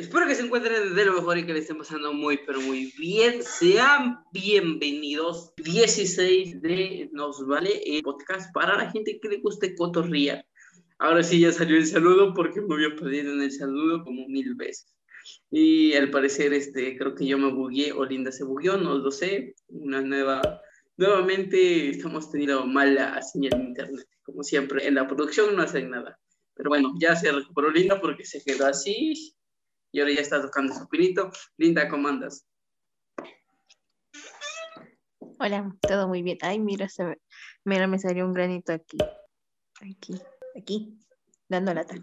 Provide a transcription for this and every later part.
Espero que se encuentren de lo mejor y que le estén pasando muy, pero muy bien. Sean bienvenidos. 16 de Nos Vale el podcast para la gente que le guste cotorría. Ahora sí ya salió el saludo porque me había perdido en el saludo como mil veces. Y al parecer, este, creo que yo me bugué o Linda se bugueó, no lo sé. Una nueva. Nuevamente estamos teniendo mala señal de internet. Como siempre, en la producción no hacen nada. Pero bueno, ya se recuperó Linda porque se quedó así. Y ahora ya está tocando su pinito. Linda, ¿cómo andas? Hola, todo muy bien. Ay, mira, se me, mira, me salió un granito aquí. Aquí, aquí, dando lata.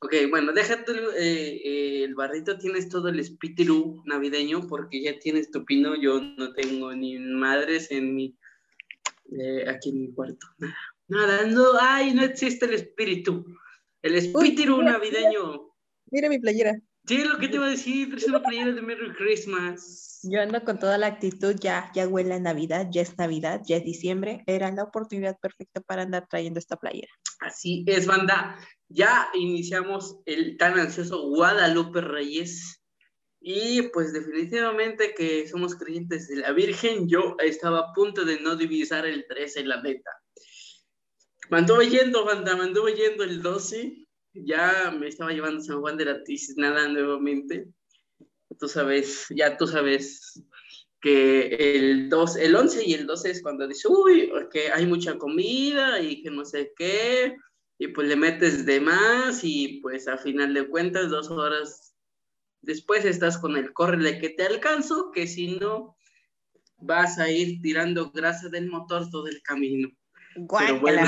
Ok, bueno, déjate eh, eh, el barrito, tienes todo el espíritu navideño porque ya tienes tu pino, yo no tengo ni madres en mi, eh, aquí en mi cuarto, nada, nada, no, ay, no existe el espíritu, el espíritu navideño. Mira mi playera. Sí, lo que te iba a decir, es una playera de Merry Christmas. Yo ando con toda la actitud, ya, ya huele a Navidad, ya es Navidad, ya es diciembre. Era la oportunidad perfecta para andar trayendo esta playera. Así es, banda. Ya iniciamos el tan ansioso Guadalupe Reyes. Y pues definitivamente que somos creyentes de la Virgen. Yo estaba a punto de no divisar el 13, la neta. Me anduve yendo, banda, me anduve yendo el 12 ya me estaba llevando San Juan de la nada nuevamente. Tú sabes, ya tú sabes que el, 2, el 11 y el 12 es cuando dice, uy, que hay mucha comida y que no sé qué, y pues le metes de más y pues a final de cuentas, dos horas después estás con el córrele que te alcanzo, que si no, vas a ir tirando grasa del motor todo el camino. Pero bueno,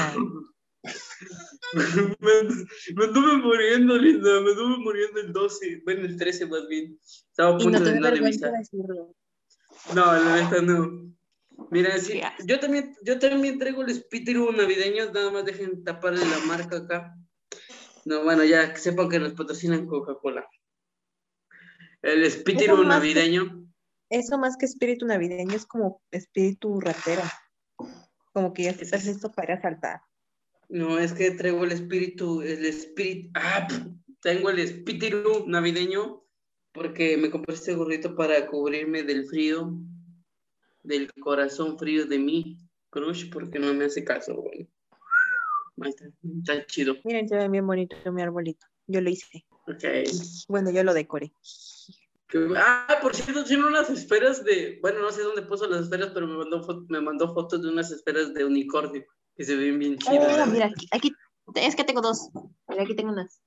me, anduve muriendo, linda, me anduve muriendo el 12, bueno, el 13 más bien. Estaba a punto de no revisar. No, la neta no. Mira, sí, yo también, yo también traigo el espíritu navideño, nada más dejen taparle la marca acá. No, bueno, ya que sepan que nos patrocinan Coca-Cola. El espíritu navideño. eso más que espíritu navideño es como espíritu ratero. Como que ya estás listo para saltar. No, es que traigo el espíritu, el espíritu, ah, tengo el espíritu navideño porque me compré este gorrito para cubrirme del frío, del corazón frío de mi crush, porque no me hace caso, güey. Está, chido. Miren, se ve bien bonito mi arbolito. Yo lo hice. Ok. Bueno, yo lo decoré. Ah, por cierto, tiene unas esferas de, bueno, no sé dónde puso las esferas, pero me mandó, me mandó fotos de unas esferas de unicornio que se ven bien chidas. Ah, mira, aquí, aquí, es que tengo dos. Mira, aquí tengo unas.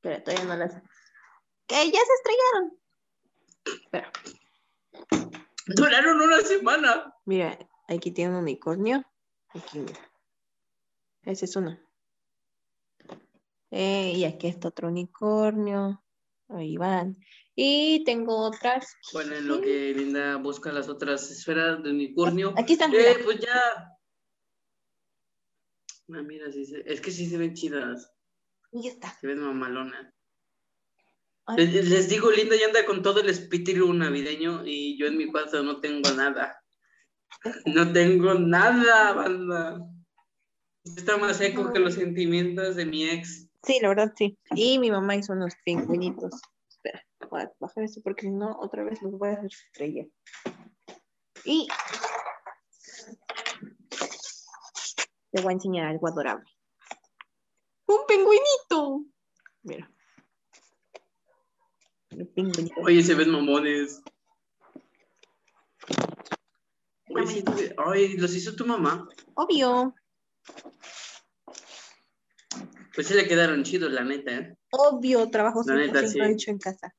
Pero todavía no las. Que ya se estrellaron. Espera. Duraron una semana. Mira, aquí tiene un unicornio. Aquí, mira. Ese es uno. Eh, y aquí está otro unicornio. Ahí van. Y tengo otras. Bueno, en lo que Linda busca las otras esferas de unicornio. Aquí están. Eh, pues ya Ah, mira, sí es que sí se ven chidas. Y está. Se ven mamalonas. Les, digo, Linda ya anda con todo el espíritu navideño y yo en mi cuarto no tengo nada. No tengo nada, banda. Está más seco que los sentimientos de mi ex. Sí, la verdad, sí. Y mi mamá hizo unos pingüinitos. Espera, voy a bajar esto porque si no, otra vez los voy a hacer estrella. Y Te voy a enseñar algo adorable. ¡Un pingüinito! Mira. Un pingüinito. Oye, se ven mamones. Ay, ¿los hizo tu mamá? Obvio. Pues se le quedaron chidos, la neta, ¿eh? Obvio, trabajo siempre hecho en casa.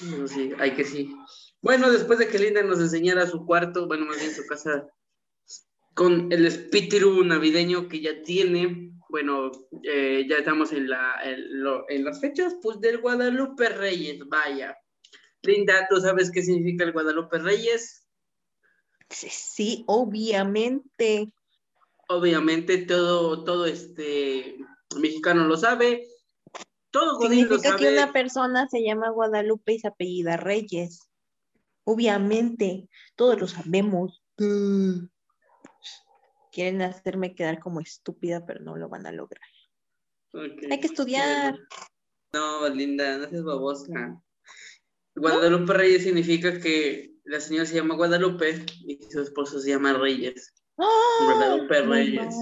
No, sí, hay que sí. Bueno, después de que Linda nos enseñara su cuarto, bueno, más bien su casa con el espíritu navideño que ya tiene, bueno, eh, ya estamos en, la, en, las fechas, pues del Guadalupe Reyes, vaya. Linda, ¿tú sabes qué significa el Guadalupe Reyes? Sí, obviamente. Obviamente todo, todo este mexicano lo sabe. Todo Significa que una persona se llama Guadalupe y se apellida Reyes. Obviamente, todos lo sabemos. Mm quieren hacerme quedar como estúpida, pero no lo van a lograr. Hay que estudiar. No, linda, no seas babosa. Guadalupe Reyes significa que la señora se llama Guadalupe y su esposo se llama Reyes. ¡Ah! Guadalupe Reyes.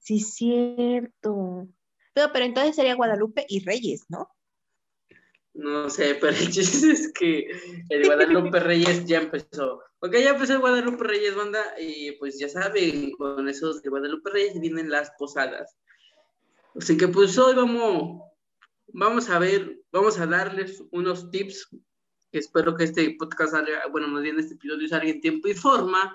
Sí, cierto. Pero, pero entonces sería Guadalupe y Reyes, ¿no? No sé, pero el es que el Guadalupe Reyes ya empezó. Ok, ya empezó el Guadalupe Reyes, banda, y pues ya saben, con esos de Guadalupe Reyes vienen las posadas. Así que pues hoy vamos, vamos a ver, vamos a darles unos tips, espero que este podcast salga, bueno, más bien este episodio salga en tiempo y forma,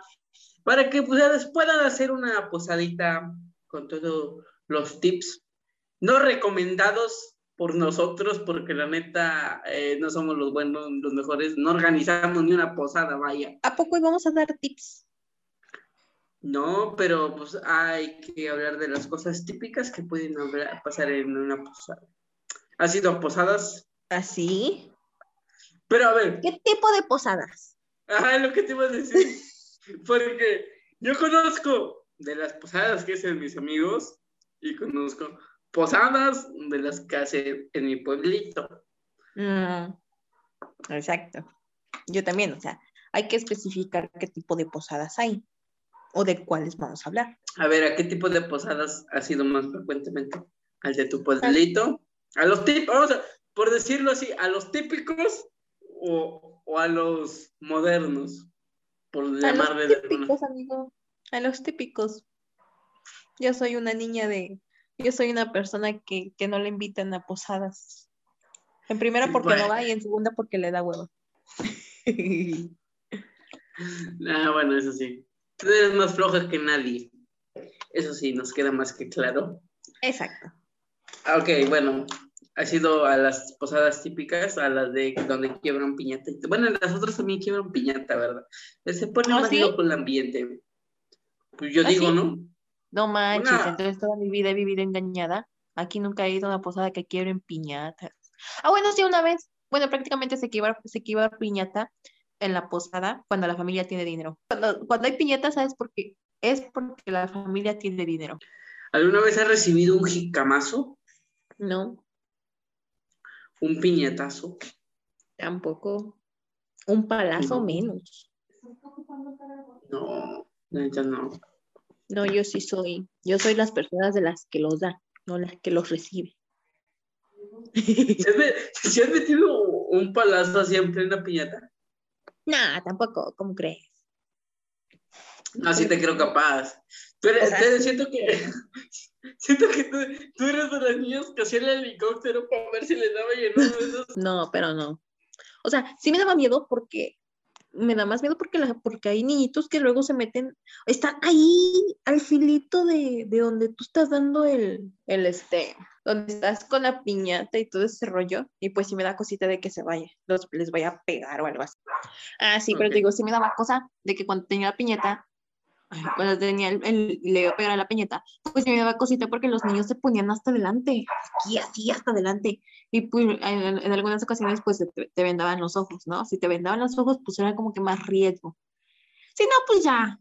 para que ustedes puedan hacer una posadita con todos los tips, no recomendados por nosotros, porque la neta eh, no somos los buenos, los mejores, no organizamos ni una posada, vaya. ¿A poco íbamos a dar tips? No, pero pues hay que hablar de las cosas típicas que pueden hablar- pasar en una posada. ¿Has ido a posadas? ¿Así? Pero a ver, ¿Qué tipo de posadas? es lo que te iba a decir. Porque yo conozco de las posadas que hacen mis amigos y conozco posadas de las que hacen en mi pueblito. Mm, exacto. Yo también, o sea, hay que especificar qué tipo de posadas hay o de cuáles vamos a hablar. A ver, ¿a qué tipo de posadas has ido más frecuentemente? ¿Al de tu pueblito? ¿A los típicos? Vamos a, por decirlo así, ¿a los típicos o, o a los modernos? Por A los llamarle de alguna. típicos, amigo. A los típicos. Yo soy una niña de. Yo soy una persona que, que no le invitan a posadas. En primera porque Bueno. no va y en segunda porque le da huevo. Ah, bueno, eso sí. Tú eres más floja que nadie. Eso sí, nos queda más que claro. Exacto. Ah, Ok, bueno, ha sido a las posadas típicas, a las de donde quiebran piñata. Bueno, las otras también quiebran piñata, ¿verdad? Se pone ¿Ah, más sí? loco el ambiente. Pues yo ¿Ah, digo, sí? ¿no? No manches, Una- entonces toda mi vida he vivido engañada. Aquí nunca he ido a una posada que quiebren piñatas. Ah, bueno, sí, una vez. Bueno, prácticamente se quiebra, se quiebra piñata en la posada cuando la familia tiene dinero. Cuando, cuando hay piñata, ¿sabes por qué? Es porque la familia tiene dinero. ¿Alguna vez has recibido un jicamazo? No, ¿Un piñatazo? tampoco. Un palazo No. menos. No, neta no. No, yo sí soy. Yo soy las personas de las que los da, no las que los recibe. ¿Se has, metido un palazo así en plena piñata? Nah, tampoco, ¿cómo crees? No, sí te creo capaz. O sea, sí. siento que siento que tú, tú eres de las niñas que hacía el helicóptero para ver si le daba uno de esos. No, pero no. O sea, sí me daba miedo porque me da más miedo porque, la, porque hay niñitos que luego se meten, están ahí al filito de, de donde tú estás dando el, el este, donde estás con la piñata y todo ese rollo, y pues sí me da cosita de que se vaya, los, les vaya a pegar o algo así. Ah, sí, pero te digo, sí me daba cosa de que cuando tenía la piñata, cuando tenía el, el- le iba a pegar a la piñata, pues me daba cosita porque los niños se ponían hasta adelante, aquí así hasta adelante, y pues en, en algunas ocasiones pues te, te vendaban los ojos, ¿no? Si te vendaban los ojos pues era como que más riesgo. Si no, pues ya,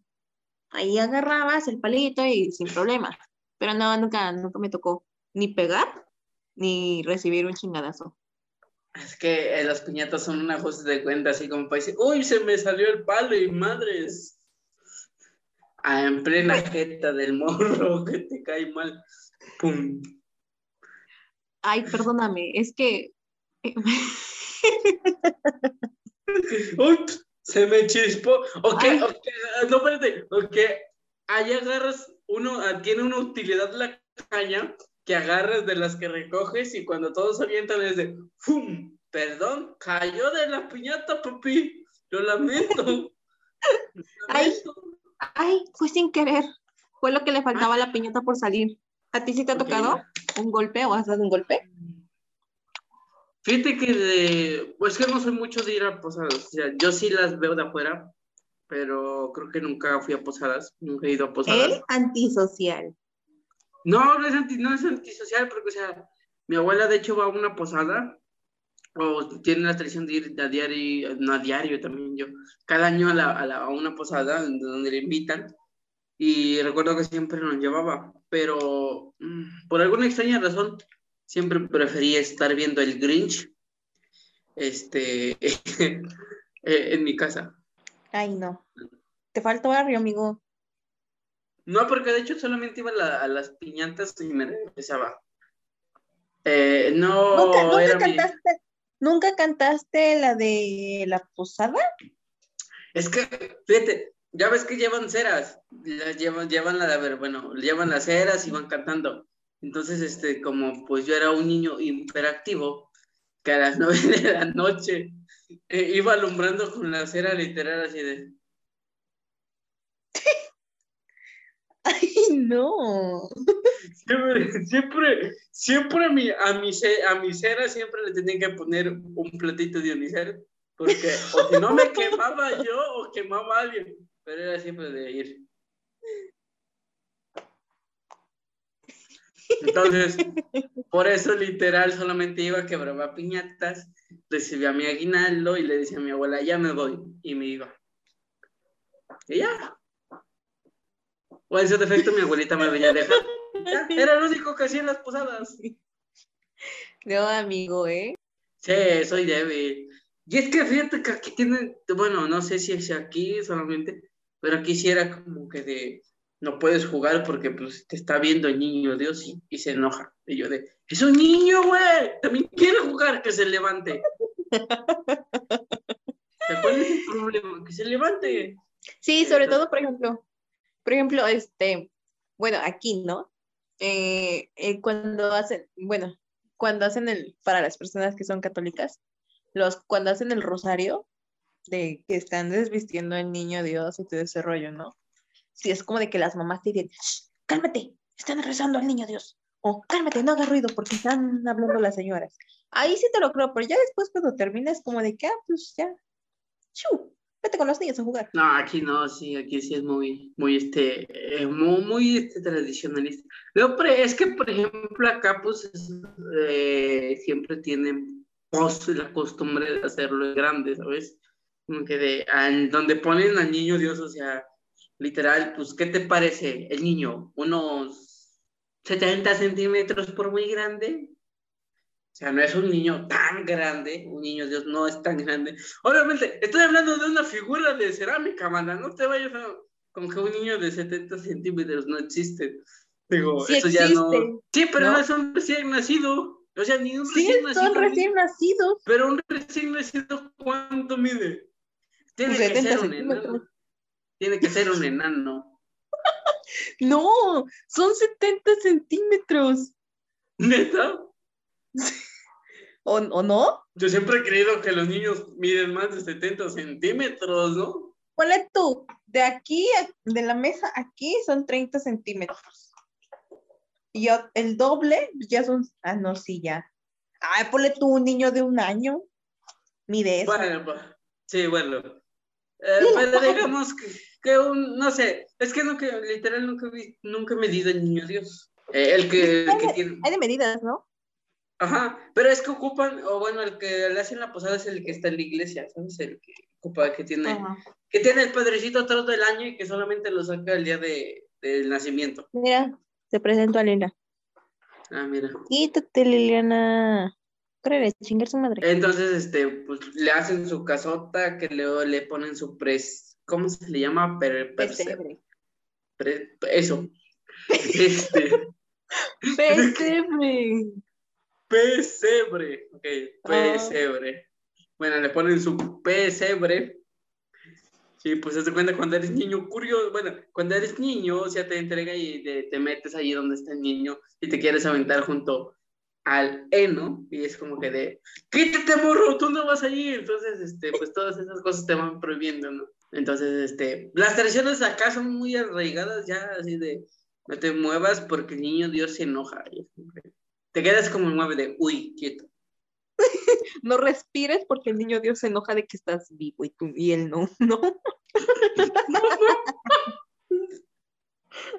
ahí agarrabas el palito y sin problema. Pero no, nunca, nunca me tocó ni pegar ni recibir un chingadazo. Es que eh, las piñatas son un ajuste de cuenta, así como para decir, uy, se me salió el palo y madres. Ah, en plena jeta del morro que te cae mal. Pum. Ay, perdóname, es que Uy, se me chispó. Ok, Ay. ok, no, espérate. Ok, ahí agarras uno, ah, tiene una utilidad la caña que agarras de las que recoges y cuando todos se avientan es de ¡fum! Perdón, cayó de la piñata, papi. Lo lamento. Lo lamento. Ay, fue sin querer. Fue lo que le faltaba a la piñata por salir. ¿A ti sí te ha tocado un golpe o has dado un golpe? Fíjate que de, pues que no soy mucho de ir a posadas, o sea, yo sí las veo de afuera, pero creo que nunca fui a posadas, nunca he ido a posadas. Él antisocial. No, no es, anti, no es antisocial, porque, o sea, mi abuela de hecho va a una posada, o tiene la tradición de ir a diario, no a diario también yo, cada año a, la, a, la- a una posada donde, le invitan, y recuerdo que siempre nos llevaba, pero mm, por alguna extraña razón siempre preferí estar viendo el Grinch este, en mi casa. Ay, no. Te falta barrio, amigo. No, porque de hecho solamente iba a, las piñatas y me regresaba. Eh, no, ¿Nunca, cantaste, ¿Nunca cantaste la de la posada? Es que, fíjate, ya ves que llevan ceras, llevan la, a ver, bueno, llevan las ceras y van cantando. Entonces, este, como pues yo era un niño hiperactivo, que a las nueve de la noche eh, iba alumbrando con la cera literal así de... No. Siempre, siempre, siempre a mi, a a cera siempre le tenían que poner un platito de unicel, porque o si no me quemaba yo o quemaba a alguien, pero era siempre de ir. Entonces, por eso literal solamente iba a quebrar piñatas, recibía mi aguinaldo y le decía a mi abuela, ya me voy, y me iba. Y ya. O en su defecto mi abuelita me venía dejar. era lo único que hacía en las posadas. No, amigo, ¿eh? Sí, soy débil. Y es que fíjate que aquí tienen, bueno, no sé si es aquí solamente, pero aquí sí era como que de, no puedes jugar porque pues te está viendo el niño Dios y, se enoja. Y yo de, es un niño, güey, también quiere jugar, que se levante. ¿Cuál es el problema? Que se levante. Sí, sobre todo, por ejemplo, por ejemplo, este, bueno, aquí, ¿no? Eh, eh, cuando hacen, bueno, cuando hacen el, para las personas que son católicas, los, cuando hacen el rosario, de que están desvistiendo al niño Dios y todo ese rollo, ¿no? si es como de que las mamás te dicen, cálmate, están rezando al niño Dios. O cálmate, no hagas ruido porque están hablando las señoras. Ahí sí te lo creo, pero ya después cuando termines como de que, ah, pues ya, chu, vete con los niños a jugar. No, aquí no, sí, aquí sí es muy, muy, este, eh, muy, muy este, tradicionalista. Pero es que, por ejemplo, acá, pues, eh, siempre tienen la costumbre de hacerlo grande, ¿sabes? Como que de, donde ponen al niño Dios, o sea, literal, pues, ¿qué te parece el niño? ¿Unos 70 centímetros por muy grande? O sea, no es un niño tan grande, un niño Dios no es tan grande. Obviamente, estoy hablando de una figura de cerámica, manda, no te vayas a... Con que un niño de 70 centímetros no existe. Digo, eso ya no... Sí, pero no, es un recién nacido. O sea, ni un recién nacido. Sí, son recién nacidos. Pero un recién nacido, ¿cuánto mide? Tiene pues que ser un enano. Tiene que ser un enano. no, son 70 centímetros. ¿Neta? ¿O, no? Yo siempre he creído que los niños miden más de 70 centímetros, ¿no? Ponle tú, de aquí, de la mesa aquí son 30 centímetros. Y el doble ya son, ah, no, sí, ya. Ay, ponle tú un niño de un año, mide eso. Bueno, pues, sí, bueno. Eh, pero digamos que que un, no sé, es que nunca, literal nunca, vi, nunca he medido el niño Dios. Eh, el que, hay, tiene... hay de medidas, ¿no? Ajá, pero es que ocupan, o bueno, el que le hacen la posada es el que está en la iglesia, ¿sabes? El que ocupa, que tiene, que tiene el padrecito todo el año y que solamente lo saca el día de, del nacimiento. Mira, te presento a Lila. Ah, mira. Quítate, Liliana. Corre, chingar su madre. Entonces, este, pues le hacen su casota, que luego le ponen su pres ¿cómo se le llama? pesebre. eso. este. Pesebre. Pesebre. Ok, ah. pesebre. Bueno, le ponen su pesebre. Sí, pues se cuenta cuando eres niño curioso, bueno, cuando eres niño, o sea, te entrega y te, metes allí donde está el niño y te quieres aventar junto al heno y es como que de, quítate morro, tú no vas allí, entonces, este, pues todas esas cosas te van prohibiendo, ¿no? Entonces, este, las tradiciones acá son muy arraigadas ya, así de, no te muevas porque el niño Dios se enoja. Te quedas como mueve de, uy, quieto. no respires porque el niño Dios se enoja de que estás vivo y tú y él no, ¿no?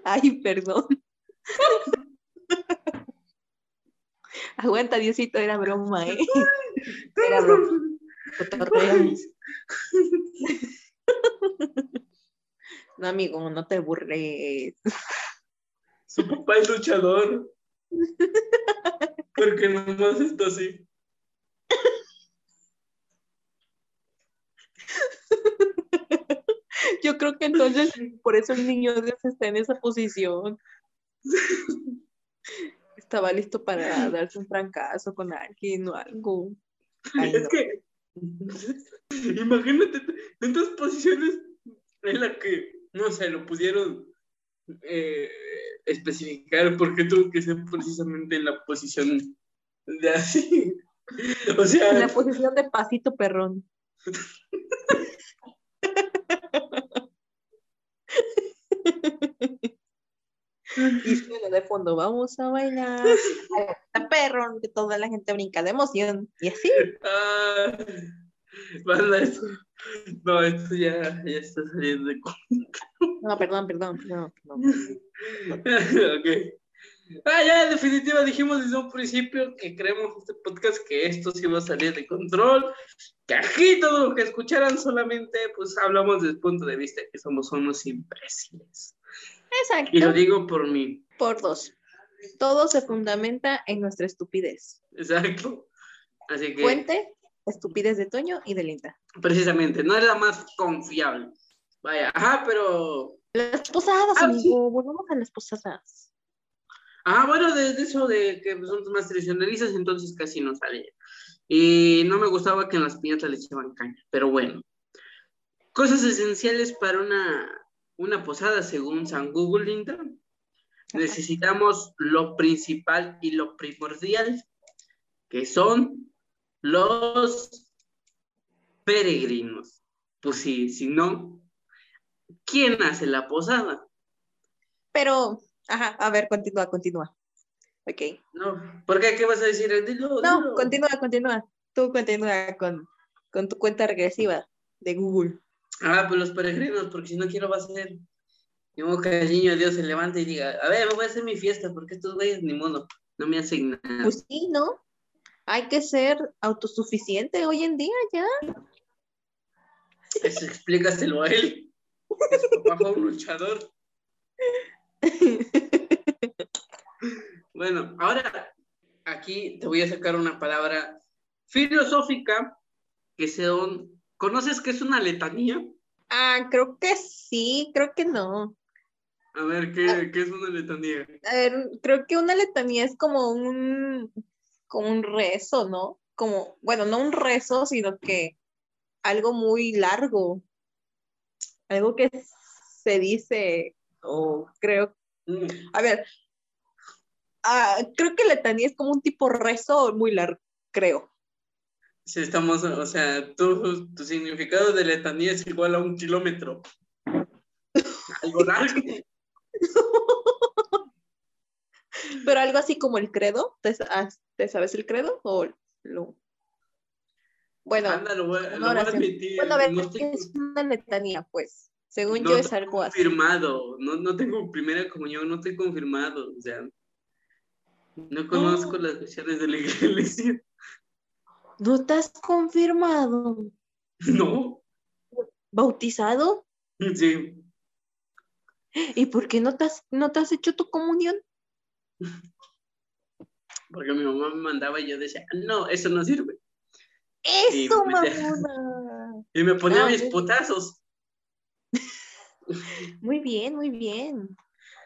Ay, perdón. Aguanta, Diosito, era broma, ¿eh? Era broma. No, amigo, no te burles. Su papá es luchador. Porque nomás está así. Yo creo que entonces por eso el niño Dios está en esa posición. Estaba listo para darse un trancazo con alguien o algo. Ay, es no. que, imagínate tantas posiciones en las que, no sé, lo pudieron eh, especificar porque tuvo que ser precisamente en la posición de así. O En sea, la posición de pasito perrón. Y suena de fondo, vamos a bailar. Está perrón, que toda la gente brinca de emoción. Y así. ah, banda, esto, no, esto ya, ya está saliendo de No, perdón, perdón. No, no. ok. Ah, ya, en definitiva dijimos desde un principio que creemos este podcast que esto sí va a salir de control, que aquí todo lo que escucharan solamente, pues hablamos desde el punto de vista que somos unos imbéciles. Y lo Exacto. digo por mí, Por dos. Todo se fundamenta en nuestra estupidez. exacto. Así que, Fuente, estupidez de Toño y de Linda. precisamente, no es la más confiable. Vaya, ajá, pero Las posadas, Ah, amigo. Volvamos a las posadas. Ah, bueno, de, de eso de que son más tradicionalistas, entonces casi no sale. Y no me gustaba que en las piñatas le echaban caña, pero bueno. Cosas esenciales para una, una posada, según San Google Linda. Necesitamos lo principal y lo primordial, que son los peregrinos. Pues sí, si no, ¿quién hace la posada? Pero, ajá, a ver, continúa, continúa. Ok. No, ¿por qué? ¿Qué vas a decir? Dilo, No, dilo. continúa, continúa. Tú continúa con, con tu cuenta regresiva de Google. Ah, pues los peregrinos, porque si no quiero va a ser. Modo que el niño Dios se levante y diga, a ver, me voy a hacer mi fiesta, porque estos güeyes ni modo, no me hacen nada. Pues sí, ¿no? Hay que ser autosuficiente hoy en día ya. Eso explícaselo a él. Que su papá fue un luchador. Bueno, ahora aquí te voy a sacar una palabra filosófica que son. ¿Conoces qué es una letanía? Ah, creo que sí, creo que no. A ver, ¿qué, qué es una letanía? A ver, creo que una letanía es como un, como un rezo, ¿no? Como, bueno, no un rezo, sino que algo muy largo. Algo que se dice, o creo, Mm, a ver, ah, creo que letanía es como un tipo rezo muy largo, creo. Sí, estamos, o sea, tu, tu significado de letanía es igual a un kilómetro. Algo largo. Pero algo así como el credo, ¿te, sa- ¿te sabes el credo? O lo... Bueno, Anda, lo voy, a- una lo voy a oración. admitir. bueno, a ver, no ¿qué estoy es una letanía? Pues, según no yo es algo así. confirmado. No, no tengo primera comunión, no estoy confirmado. O sea, no conozco las versiones de la iglesia. ¿No estás confirmado? No, ¿Bautizado? sí. ¿Y por qué no te has, no te has hecho tu comunión? Porque mi mamá me mandaba y yo decía, no, eso no sirve. Y ¡Eso, ya. mamona! Y me ponía Ah, mis putazos. Muy bien, muy bien.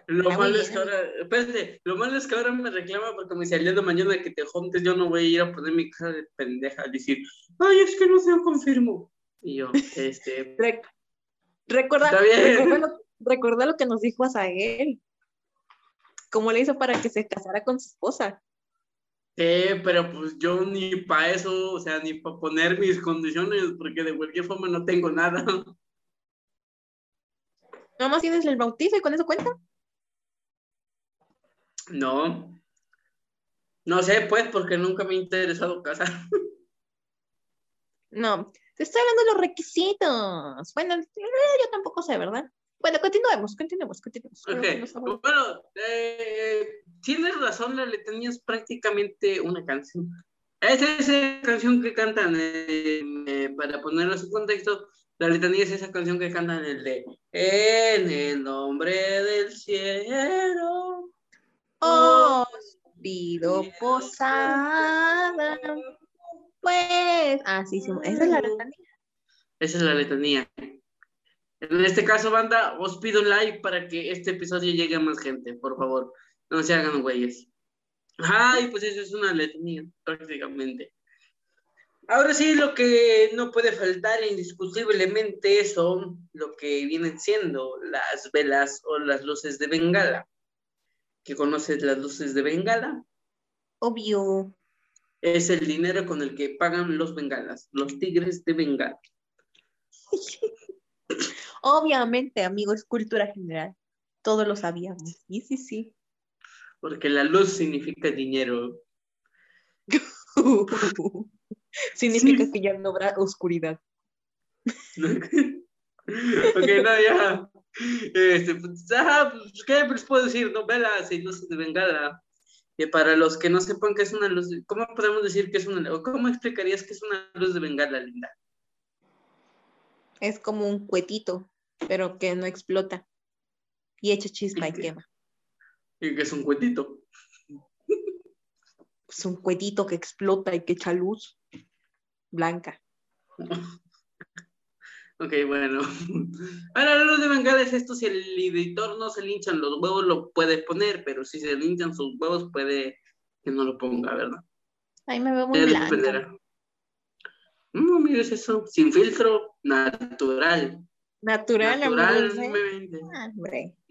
Lo Ah, malo es que bien. ahora, espérate, lo malo es que ahora me reclama porque me dice, el día de mañana que te juntes, yo no voy a ir a poner mi cara de pendeja a decir, ay, es que no se lo confirmo. Y yo, este, Re- recuerda, bien. recuerda lo, recuerda lo que nos dijo Asael. ¿Cómo le hizo para que se casara con su esposa? eh, pero pues yo ni para eso, o sea, ni para poner mis condiciones, porque de cualquier forma no tengo nada. Nada más tienes el bautizo y con eso cuenta. No. No sé, pues, porque nunca me ha interesado casar. No, te estoy hablando de los requisitos. Bueno, yo tampoco sé, ¿verdad? Bueno, continuemos, continuemos, continuemos. Creo que Ok, nos vamos- bueno, eh, tienes razón, la letanía es prácticamente una canción. Es esa canción que cantan, eh, eh, para ponerlo en su contexto, la letanía es esa canción que cantan el de En el nombre del cielo. Oh, pido posada. Pues, ah, sí, sí, esa es la letanía. Esa es la letanía. En este caso, banda, os pido un like para que este episodio llegue a más gente, por favor. No se hagan güeyes. Ay, pues eso es una letanía, prácticamente. Ahora sí, lo que no puede faltar indiscutiblemente son lo que vienen siendo las velas o las luces de Bengala. ¿Qué conoces las luces de Bengala? Obvio. Es el dinero con el que pagan los bengalas, los tigres de Bengala. Obviamente, amigo, es cultura general. Todos lo sabíamos. Sí, sí, sí. Porque la luz significa dinero. significa que ya no habrá oscuridad. ok, no, ya. Este, pues, pues, ¿Qué les puedo decir? Novelas y luces de bengala. Y para los que no sepan qué es una luz, ¿cómo podemos decir que es una ¿Cómo explicarías que es una luz de bengala, Linda? Es como un cuetito, pero que no explota. Y echa chispa y, quema. ¿Y qué es un cuetito? Es un cuetito que explota y que echa luz blanca. Ok, bueno. Ahora, la luz de bengala es esto, si el editor no se le hinchan los huevos, lo puede poner, pero si se le hinchan sus huevos, puede que no lo ponga, ¿verdad? Ahí me veo muy blanca. No, mires eso, sin filtro, natural. Natural, naturalmente.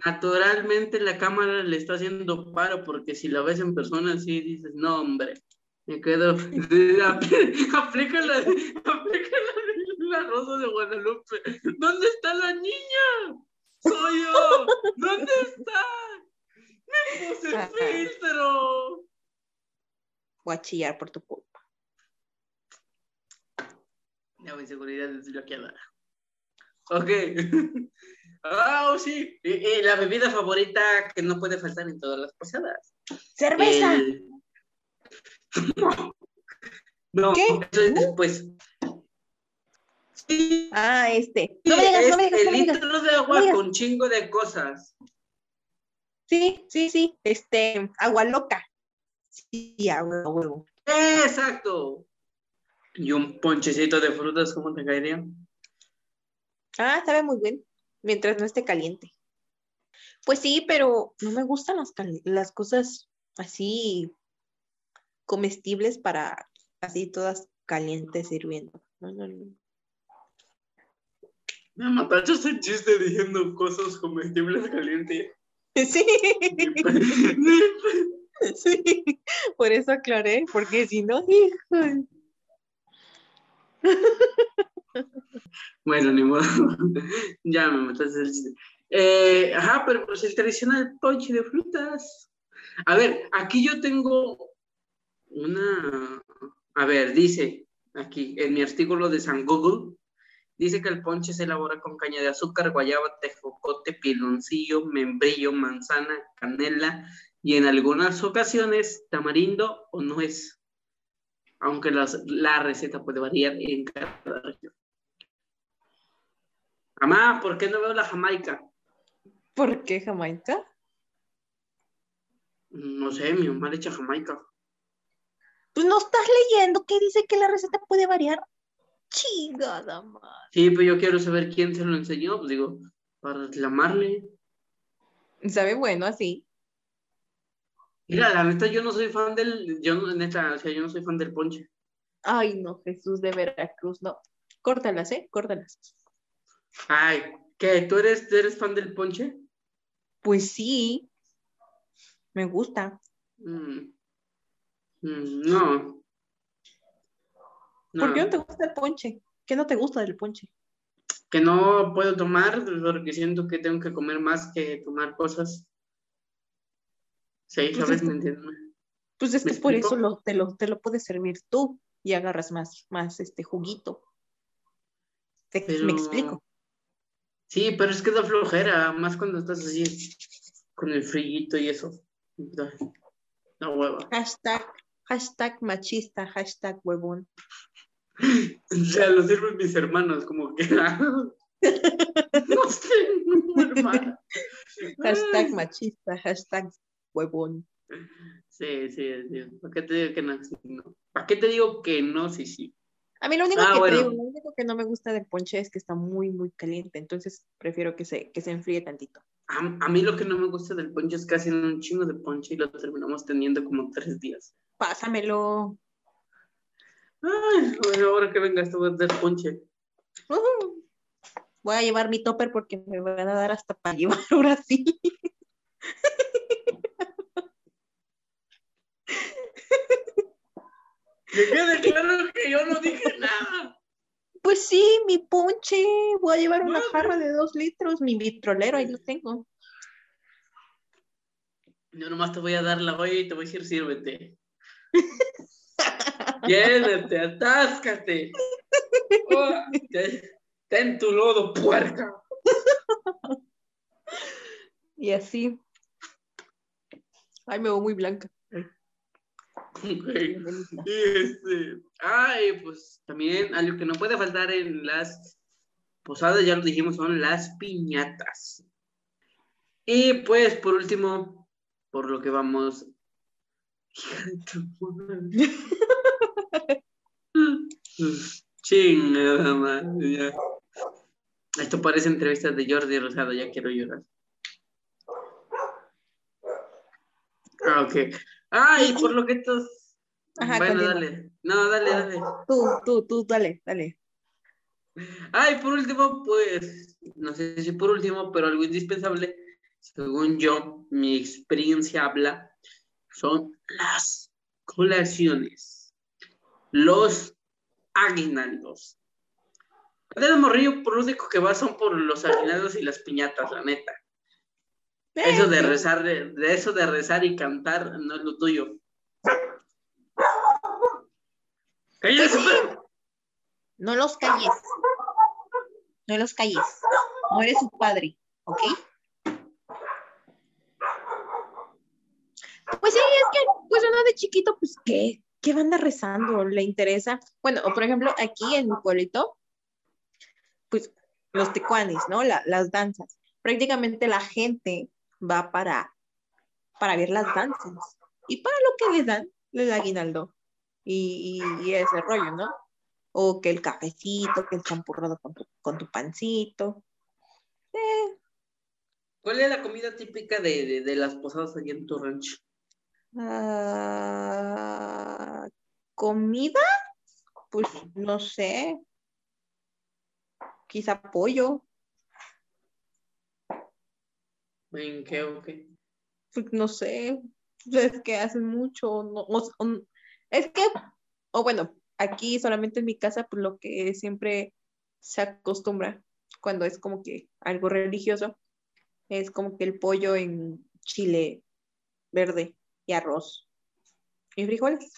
Naturalmente la cámara le está haciendo paro porque si la ves en persona sí dices, no, hombre, me quedo. aplica la, aplica la, rosa de Guadalupe. ¿Dónde está la niña? Soy yo. ¿Dónde está? Me puse filtro. Voy a chillar por tu culpa. La inseguridad desbloqueada. Ok. Ah, sí. Y, la bebida favorita que no puede faltar en todas las posadas. Cerveza. No, ¿Qué? eso es después. Sí. Ah, este. No me digas, no me digas. El litro de agua con chingo de cosas. Sí, sí, sí. Este, agua loca. Sí, agua huevo. Exacto. Y un ponchecito de frutas, ¿cómo te caería? Ah, sabe muy bien. Mientras no esté caliente. Pues sí, pero no me gustan las, las cosas así comestibles para así todas calientes sirviendo. No, no, no. Me mataste ese chiste diciendo cosas comestibles calientes. Sí. sí. Por eso aclaré, porque si no, hijo. Bueno, ni modo. ya me mataste el chiste. Eh, ajá, pero pues el tradicional ponche de frutas. A ver, aquí yo tengo una, a ver, dice aquí en mi artículo de San Google, dice que el ponche se elabora con caña de azúcar, guayaba, tejocote, piloncillo, membrillo, manzana, canela y en algunas ocasiones tamarindo o nuez, aunque la receta puede variar en cada región. Mamá, ¿por qué no veo la Jamaica? ¿Por qué Jamaica? No sé, mi mamá le echa Jamaica. Pues no estás leyendo que dice que la receta puede variar. Chingada madre. Sí, pues yo quiero saber quién se lo enseñó, pues digo, para reclamarle. Sabe bueno así. Mira, la neta, yo no soy fan del, yo neta, o sea, yo no soy fan del ponche. Ay, no, Jesús de Veracruz, no. Córtalas, ¿eh? Córtalas. Ay, ¿qué? ¿Tú eres, eres fan del ponche? Pues sí. Me gusta. Mm. Mm, no. ¿Por qué no te gusta el ponche? ¿Qué no te gusta del ponche? Que no puedo tomar porque siento que tengo que comer más que tomar cosas. Sí, pues ¿sabes? ¿Me entiendes? Pues es que por eso lo, te, lo, te lo puedes servir tú y agarras más, más este juguito. ¿Me explico? Sí, pero es que da flojera, más cuando estás así con el frillito y eso. La hueva. Hashtag Hashtag machista, hashtag huevón. O sea, lo sirven mis hermanos, como que. no sé, Hashtag machista, hashtag huevón. Sí, sí, sí. ¿Para qué te digo que no? Sí, no? ¿Para qué te digo que no? Sí, sí. A mí lo único Ah, que te digo, lo único que no me gusta del ponche es que está muy, muy caliente, entonces prefiero que se, que se enfríe tantito. A, a mí lo que no me gusta del ponche es que hacen un chingo de ponche y lo terminamos teniendo como tres días. Pásamelo. Ay, bueno, ahora que venga esto hacer ponche. Ujú. Voy a llevar mi topper porque me van a dar hasta para llevar ahora sí. Me queda claro que yo no dije nada. Pues sí, mi ponche. Voy a llevar una No, jarra de dos litros, mi vitrolero, ahí lo tengo. Yo nomás te voy a dar la olla y te voy a decir, sírvete. Llénate, atáscate. Oh, te- ten tu lodo, puerca. Y así. Ay, me veo muy blanca. Ay, Ok. me veo muy blanca. Y este, ay, pues también algo que no puede faltar en las posadas, ya lo dijimos, son las piñatas. Y pues por último, por lo que vamos. Chingada madre, ya. Esto parece entrevistas de Jordi Rosado, ya quiero llorar. Ah, ok. Ah, y por lo que estos. Ajá, bueno, continúa. dale. No, dale, dale. Tú, tú, tú, dale, dale. Ah, y por último, pues, no sé si por último, pero algo indispensable, según yo, mi experiencia habla, son las colaciones, los aguinaldos. De morrillo, por lo único que va son por los aguinaldos y las piñatas, la neta. Eso de rezar, de, de eso de rezar y cantar, no es lo tuyo. ¡Cállate, perro! No los calles. No los calles. No eres su padre, ¿ok? Pues sí, es que, pues uno de chiquito, pues, ¿qué? ¿Qué va a rezando? ¿Le interesa? Bueno, o por ejemplo, aquí en mi pueblito, pues, los tecuanes, ¿no? La- las danzas. Prácticamente la gente va para, para ver las danzas. Y para lo que les dan, les da aguinaldo. Y, y, y ese rollo, ¿no? O que el cafecito, que el champurrado con tu, con tu pancito. Eh, ¿Cuál es la comida típica de, de, de las posadas allá en tu rancho? ah, ¿comida? Pues no sé. Quizá pollo. ¿En qué o qué? Pues no sé. Es que hacen mucho. no- o- o- es que, o bueno, aquí solamente en mi casa, pues lo que siempre se acostumbra cuando es como que algo religioso, es como que el pollo en chile verde y arroz y frijoles.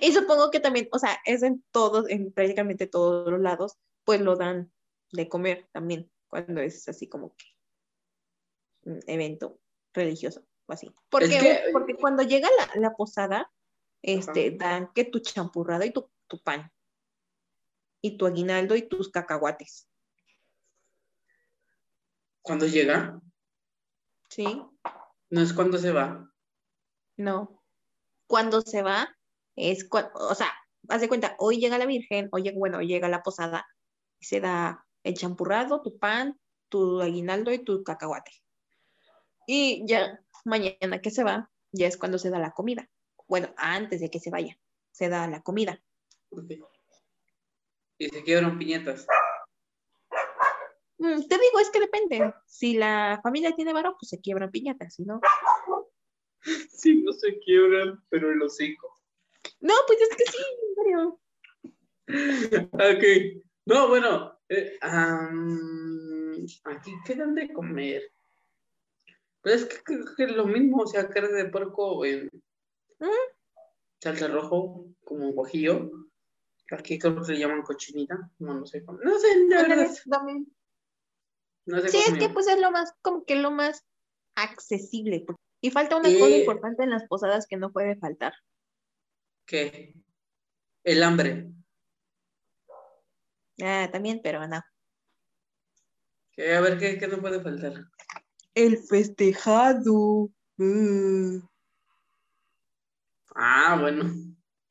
Y supongo que también, o sea, es en todos, en prácticamente todos los lados, pues lo dan de comer también, cuando es así como que evento religioso o así. Porque, que- porque cuando llega la, la posada, este, dan que tu champurrado y tu, tu pan, y tu aguinaldo y tus cacahuates, ¿Cuándo llega? ¿sí? No es cuando se va. No. Cuando se va, es cuando, o sea, haz de cuenta, hoy llega la Virgen, hoy llega, bueno, hoy llega la posada, y se da el champurrado, tu pan, tu aguinaldo y tu cacahuate. Y ya mañana que se va, ya es cuando se da la comida. Bueno, antes de que se vaya, se da la comida. Y se quiebran piñatas. Mm, te digo, es que depende. Si la familia tiene varón, pues se quiebran piñatas, si no. Sí, no se quiebran, pero el hocico. No, pues es que sí, serio. Ok. No, bueno. eh, am, aquí quedan de comer. Pero es que creo que es lo mismo, o sea, carne de puerco en Mm. salsa rojo, como guajillo. Aquí creo que le llaman cochinita. No, no sé cómo. No sé, la verdad. No sé Sí, es que pues es lo más, como que lo más accesible. por- Y falta una Eh. cosa importante en las posadas que no puede faltar. ¿Qué? El hambre. Ah, también, pero no. Que, a ver, ¿qué, qué no puede faltar? El festejado. Mm. Ah, bueno.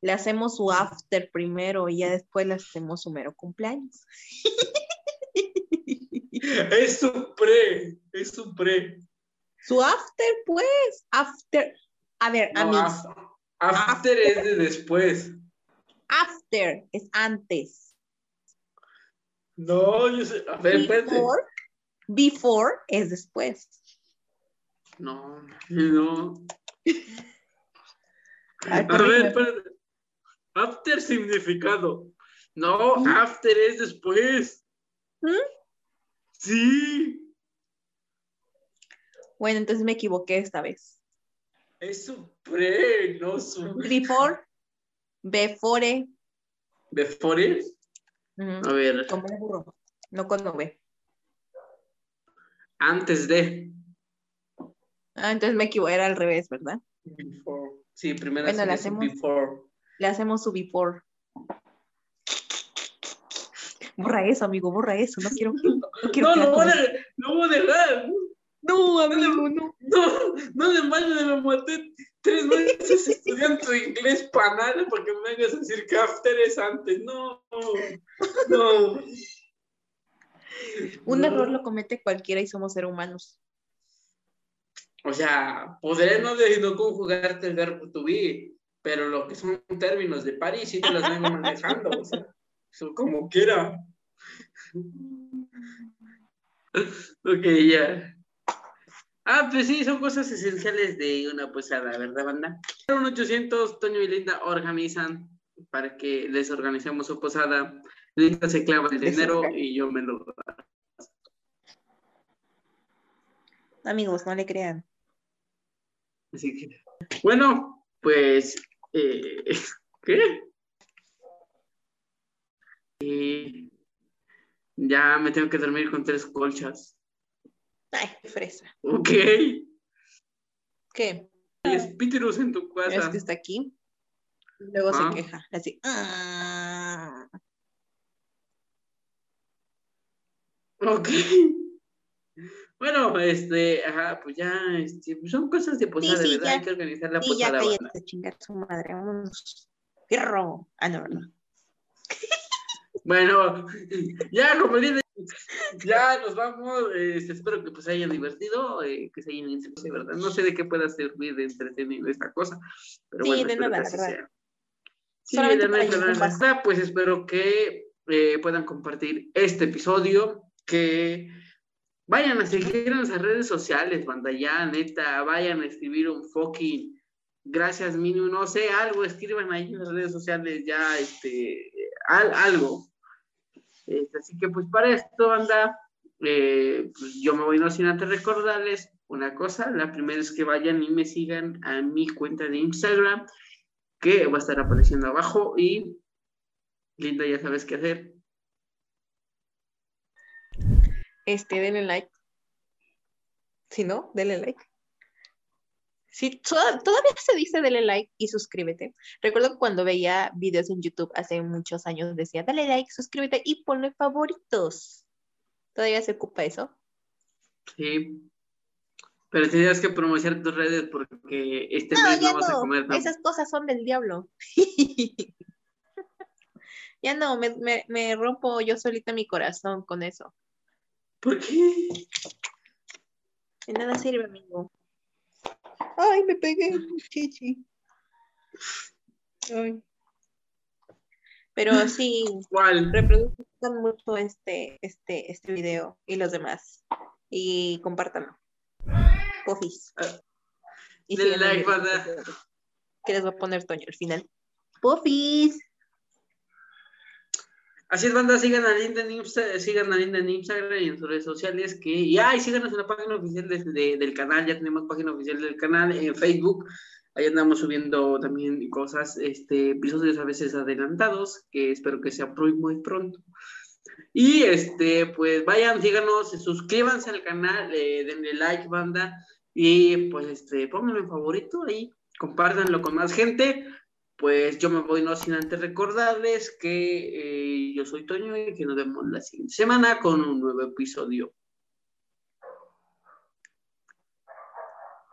Le hacemos su after primero y ya después le hacemos su mero cumpleaños. Es su pre, es su pre. Su after, pues, after. A ver, No, amigos, af- after es de después. after es antes. No, yo sé. A ver, espérate. Before, before es después. No, no. Ay, A ver, espérate. After significado. No, after es después. ¿Mm? Sí, Bueno, entonces me equivoqué esta vez. es su pre, no su. Before, before. Before. ujú, A ver, burro, no con V. antes de. Ah, entonces me equivoqué, era al revés, ¿verdad? Before. Sí, primero Bueno, le hacemos- before. Le hacemos su before. Borra eso, amigo, borra eso. No quiero. No, quiero No, lo voy, a, lo voy a dejar. no amigo, no. No, no de mal me maté tres veces estudiando inglés para nada porque me vengas a decir que after es antes. No, no. Un No. error lo comete cualquiera y somos seres humanos. O sea, podré no, conjugarte el verbo to be, pero lo que son términos de París sí te los vengo manejando. O sea, como quiera. Ok, ya. Ah, pues sí, son cosas esenciales de una posada, ¿verdad, banda? Un 800, Toño y Linda organizan para que les organicemos su posada. Linda se clava el dinero y yo me lo... Amigos, no le crean. Así que, bueno, pues, eh, ¿qué? Eh, ya me tengo que dormir con tres colchas. Ay, qué fresa. Ok. Hay ¿Qué? espíritus en tu Es casa. que está aquí. y Luego Ah. se queja. Así. "Ah". Ok. Bueno, este, ajá, pues ya, este, pues son cosas de posada, sí, ¿verdad? ya. Hay que organizar la Sí, ya posada. cállate, banda. chingar su madre. Vámonos. Fierro. Ah, no, ¿verdad? Bueno, ya, como dice, ya nos vamos. este, espero que pues se hayan divertido, eh, que se hayan entretenido, ¿verdad? No sé de qué pueda servir de entretenido esta cosa, pero Sí, bueno, de espero nada, que así verdad. sea. Sí, de nada, nada. Pues espero que eh, puedan compartir este episodio, que vayan a seguir en nuestras redes sociales, banda, ya, neta, vayan a escribir un fucking gracias, mínimo, no sé, algo, escriban ahí en las redes sociales ya, este, al- algo. Este, así que pues para esto, banda, eh, pues, yo me voy no sin antes recordarles una cosa, la primera es que vayan y me sigan a mi cuenta de Instagram, que va a estar apareciendo abajo y Linda, ya sabes qué hacer. Este, denle like. Si no, denle like. Sí, toda- todavía se dice dale like y suscríbete. Recuerdo que cuando veía videos en YouTube hace muchos años decía dale like, suscríbete y ponle favoritos. ¿Todavía se ocupa eso? Sí. Pero tendrías que promocionar tus redes porque este No, mes ya no vas a no. comer tan- Esas cosas son del diablo. ya no, me, me- me rompo yo solita mi corazón con eso. ¿Por qué? De nada sirve, amigo. Ay, me pegué, chichi. Ay. Pero sí, ¿Cuál? reproduzcan mucho este, este, este video y los demás. Y compártanlo. Pofis. Ah, Y denle like, banda. Que les voy a poner Toño al final. Pofis. Así es, banda, sigan a Linda en Instagram, sigan a Linda en Instagram y en sus redes sociales que, y ay, síganos en la página oficial de- de- del canal, ya tenemos página oficial del canal en Facebook, ahí andamos subiendo también cosas, este, episodios a veces adelantados, que espero que sea muy, muy pronto. Y este, pues vayan, síganos, suscríbanse al canal, denle like, banda, y pues este, pónganlo favorito ahí, compártanlo con más gente. Pues yo me voy no sin antes recordarles que eh, yo soy Toño y que nos vemos la siguiente semana con un nuevo episodio.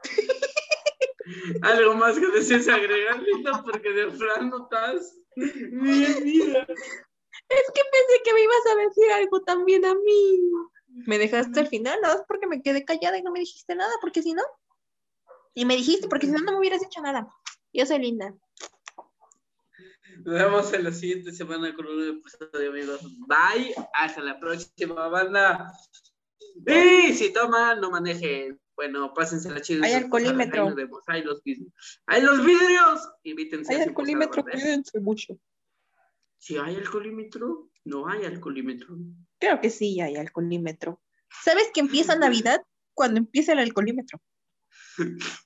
Algo más que desees agregar, Linda, porque de plano estás bien mira. Es que pensé que me ibas a decir algo también a mí. Me dejaste al final, no, porque me quedé callada y no me dijiste nada, porque si no. Y me dijiste, porque si no, no me hubieras dicho nada. Yo soy linda. Nos vemos en la siguiente semana con un nuevo episodio, amigos. Bye. Hasta la próxima, banda. Y si toman, no manejen. Bueno, pásense la chida. Hay alcoholímetro. Ahí, nos vemos. Ahí los vidrios. Ahí los vidrios. Invítense. Hay alcoholímetro, cuídense mucho. Si hay alcoholímetro, no hay alcoholímetro. Creo que sí hay alcoholímetro. ¿Sabes que empieza Navidad cuando empieza el alcoholímetro?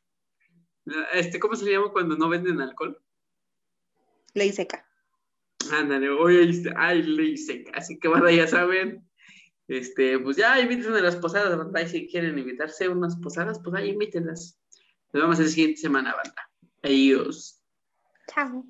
Este, ¿Cómo se llama cuando no venden alcohol? Ley seca. Ándale, hoy hay ley seca, así que bueno, ya saben. Este, pues ya inviten a las posadas, banda, y si quieren invitarse a unas posadas, pues ahí invítenlas. Nos vemos la siguiente semana, banda. Adiós. Chao.